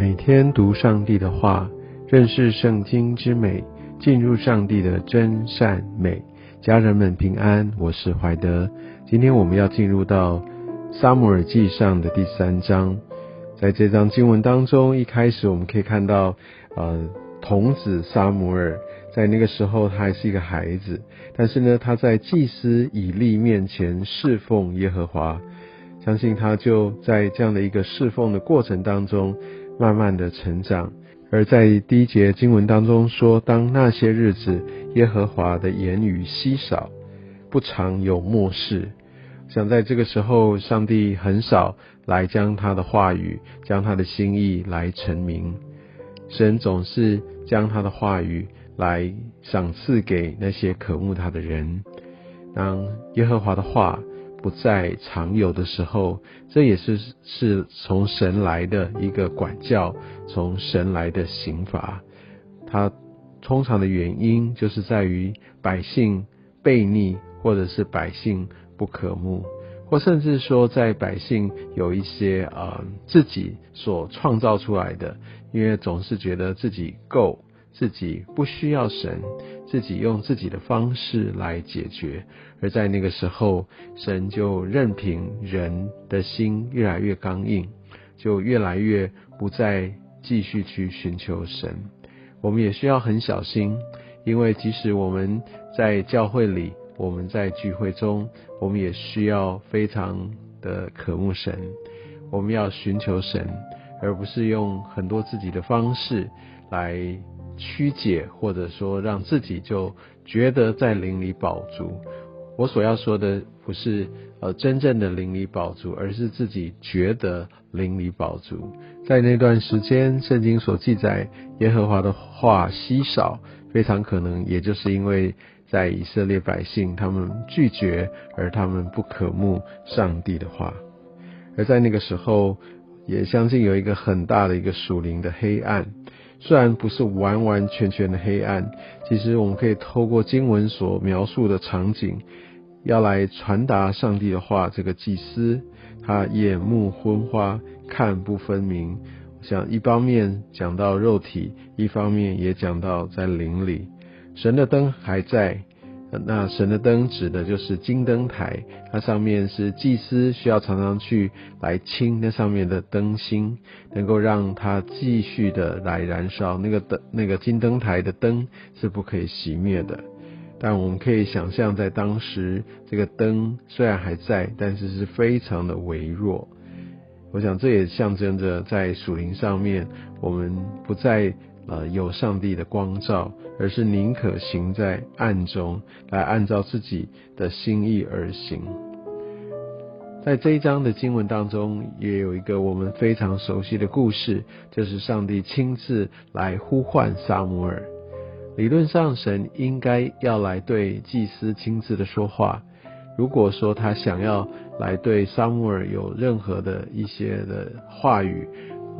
每天读上帝的话，认识圣经之美，进入上帝的真善美。家人们平安，我是怀德。今天我们要进入到撒母耳记上的第三章。在这章经文当中，一开始我们可以看到，呃，童子撒母耳在那个时候他还是一个孩子，但是呢，他在祭司以利面前侍奉耶和华。相信他就在这样的一个侍奉的过程当中。慢慢的成长，而在第一节经文当中说，当那些日子，耶和华的言语稀少，不常有漠视。想在这个时候，上帝很少来将他的话语、将他的心意来成名。神总是将他的话语来赏赐给那些渴慕他的人。当耶和华的话。不再常有的时候，这也是是从神来的一个管教，从神来的刑罚。它通常的原因就是在于百姓悖逆，或者是百姓不可慕，或甚至说在百姓有一些呃自己所创造出来的，因为总是觉得自己够，自己不需要神。自己用自己的方式来解决，而在那个时候，神就任凭人的心越来越刚硬，就越来越不再继续去寻求神。我们也需要很小心，因为即使我们在教会里，我们在聚会中，我们也需要非常的渴慕神。我们要寻求神，而不是用很多自己的方式来。曲解，或者说让自己就觉得在灵里饱足。我所要说的不是呃真正的灵里饱足，而是自己觉得灵里饱足。在那段时间，圣经所记载耶和华的话稀少，非常可能也就是因为在以色列百姓他们拒绝，而他们不可慕上帝的话。而在那个时候，也相信有一个很大的一个属灵的黑暗。虽然不是完完全全的黑暗，其实我们可以透过经文所描述的场景，要来传达上帝的话。这个祭司他眼目昏花，看不分明。想一方面讲到肉体，一方面也讲到在灵里，神的灯还在。那神的灯指的就是金灯台，它上面是祭司需要常常去来清那上面的灯芯，能够让它继续的来燃烧。那个灯，那个金灯台的灯是不可以熄灭的。但我们可以想象，在当时这个灯虽然还在，但是是非常的微弱。我想这也象征着在属灵上面，我们不再。呃，有上帝的光照，而是宁可行在暗中，来按照自己的心意而行。在这一章的经文当中，也有一个我们非常熟悉的故事，就是上帝亲自来呼唤撒母耳。理论上，神应该要来对祭司亲自的说话。如果说他想要来对撒母耳有任何的一些的话语，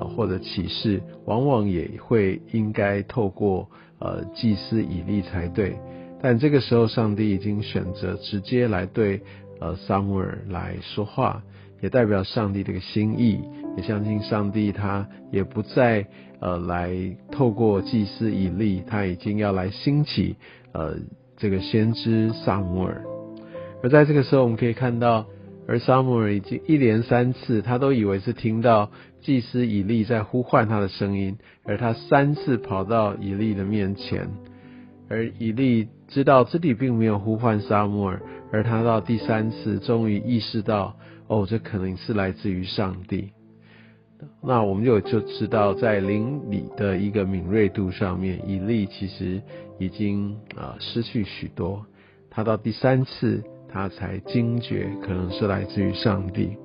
或者启示，往往也会应该透过呃祭司以利才对。但这个时候，上帝已经选择直接来对呃撒母耳来说话，也代表上帝这个心意。也相信上帝他也不再呃来透过祭司以利，他已经要来兴起呃这个先知撒母耳。而在这个时候，我们可以看到。而撒母耳已经一连三次，他都以为是听到祭司以利在呼唤他的声音，而他三次跑到以利的面前，而以利知道自己并没有呼唤撒母耳，而他到第三次终于意识到，哦，这可能是来自于上帝。那我们就就知道，在灵里的一个敏锐度上面，以利其实已经啊失去许多。他到第三次。他才惊觉，可能是来自于上帝。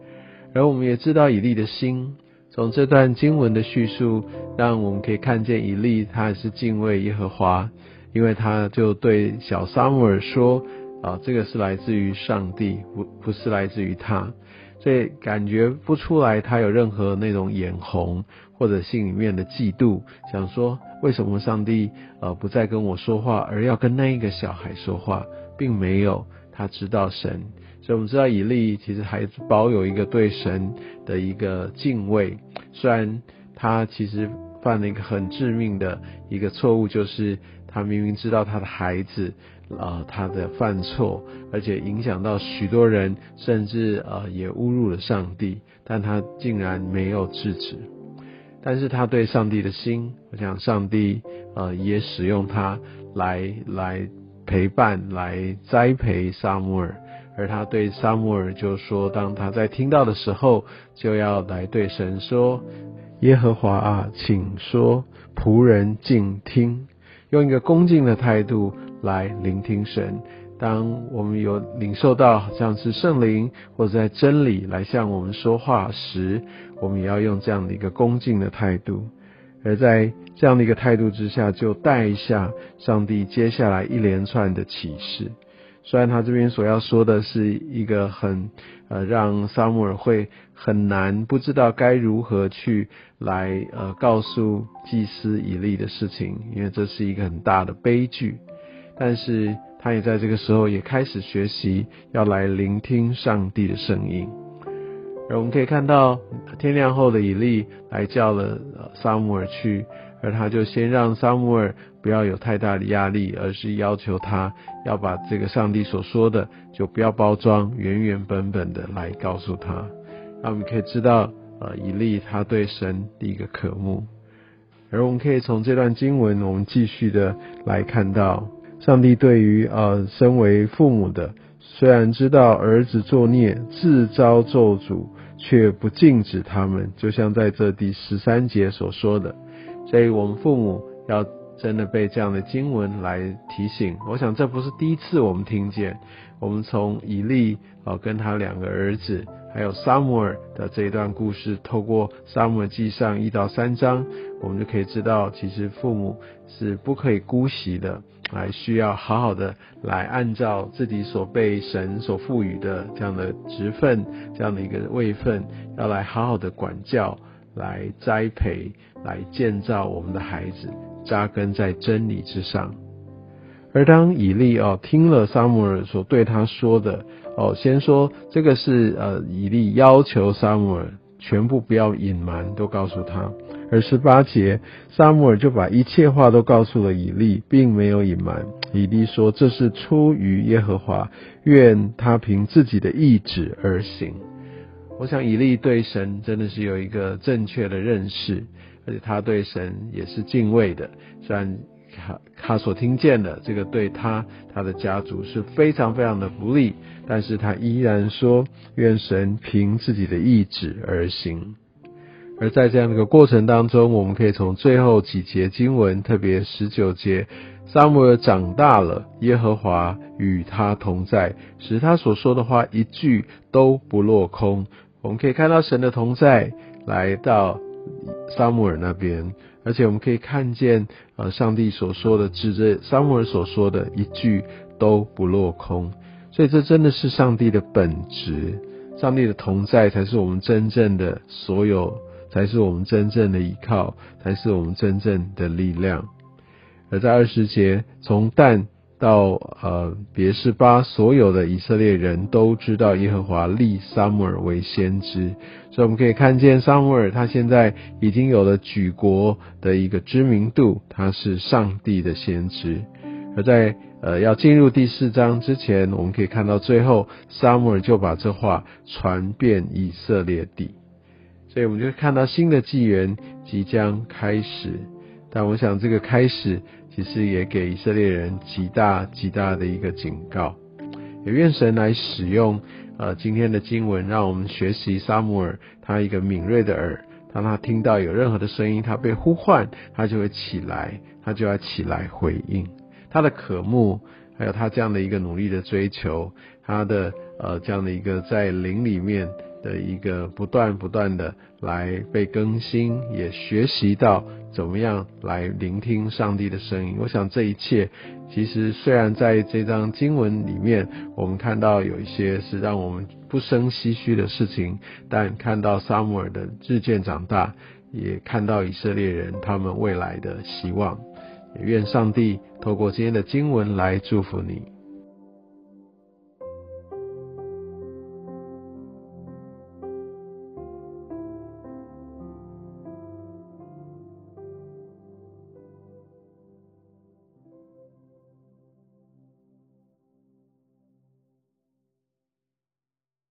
而我们也知道以利的心，从这段经文的叙述，让我们可以看见以利他也是敬畏耶和华，因为他就对小撒母耳说：“啊，这个是来自于上帝，不不是来自于他。”所以感觉不出来他有任何那种眼红或者心里面的嫉妒，想说为什么上帝呃不再跟我说话，而要跟那一个小孩说话，并没有。他知道神，所以我们知道以利其实还保有一个对神的一个敬畏。虽然他其实犯了一个很致命的一个错误，就是他明明知道他的孩子啊他的犯错，而且影响到许多人，甚至呃也侮辱了上帝，但他竟然没有制止。但是他对上帝的心，我想上帝呃也使用他来来陪伴、来栽培萨母尔。而他对萨母尔就说：“当他在听到的时候，就要来对神说：‘耶和华啊，请说，仆人静听。’用一个恭敬的态度来聆听神。当我们有领受到像是圣灵或者在真理来向我们说话时，我们也要用这样的一个恭敬的态度。而在这样的一个态度之下，就带下上帝接下来一连串的启示。”虽然他这边所要说的是一个很呃让萨姆尔会很难不知道该如何去来呃告诉祭司以利的事情，因为这是一个很大的悲剧，但是他也在这个时候也开始学习要来聆听上帝的声音。而我们可以看到天亮后的以利来叫了萨姆尔去。而他就先让萨姆尔不要有太大的压力，而是要求他要把这个上帝所说的就不要包装，原原本本的来告诉他。那我们可以知道，呃，以利他对神的一个渴慕。而我们可以从这段经文，我们继续的来看到，上帝对于呃身为父母的，虽然知道儿子作孽自招咒诅，却不禁止他们，就像在这第十三节所说的。所以我们父母要真的被这样的经文来提醒，我想这不是第一次我们听见。我们从以利啊跟他两个儿子，还有撒母耳的这一段故事，透过撒母耳记上一到三章，我们就可以知道，其实父母是不可以姑息的，来需要好好的来按照自己所被神所赋予的这样的职分，这样的一个位分，要来好好的管教。来栽培，来建造我们的孩子，扎根在真理之上。而当以利哦听了撒母耳所对他说的哦，先说这个是呃以利要求撒母耳全部不要隐瞒，都告诉他。而十八节，撒母耳就把一切话都告诉了以利，并没有隐瞒。以利说这是出于耶和华，愿他凭自己的意志而行。我想以利对神真的是有一个正确的认识，而且他对神也是敬畏的。虽然他他所听见的这个对他他的家族是非常非常的不利，但是他依然说愿神凭自己的意志而行。而在这样的一个过程当中，我们可以从最后几节经文，特别十九节，撒母耳长大了，耶和华与他同在，使他所说的话一句都不落空。我们可以看到神的同在来到撒母耳那边，而且我们可以看见呃上帝所说的指着撒母耳所说的一句都不落空，所以这真的是上帝的本质，上帝的同在才是我们真正的所有，才是我们真正的依靠，才是我们真正的力量。而在二十节，从但。到呃别是巴，所有的以色列人都知道耶和华立撒母耳为先知，所以我们可以看见撒母耳他现在已经有了举国的一个知名度，他是上帝的先知。而在呃要进入第四章之前，我们可以看到最后撒母耳就把这话传遍以色列地，所以我们就看到新的纪元即将开始。但我想这个开始。其实也给以色列人极大极大的一个警告，也愿神来使用呃今天的经文，让我们学习撒母耳他一个敏锐的耳，当他听到有任何的声音，他被呼唤，他就会起来，他就要起来回应他的渴慕，还有他这样的一个努力的追求，他的呃这样的一个在灵里面。的一个不断不断的来被更新，也学习到怎么样来聆听上帝的声音。我想这一切，其实虽然在这张经文里面，我们看到有一些是让我们不生唏嘘的事情，但看到撒母耳的日渐长大，也看到以色列人他们未来的希望。也愿上帝透过今天的经文来祝福你。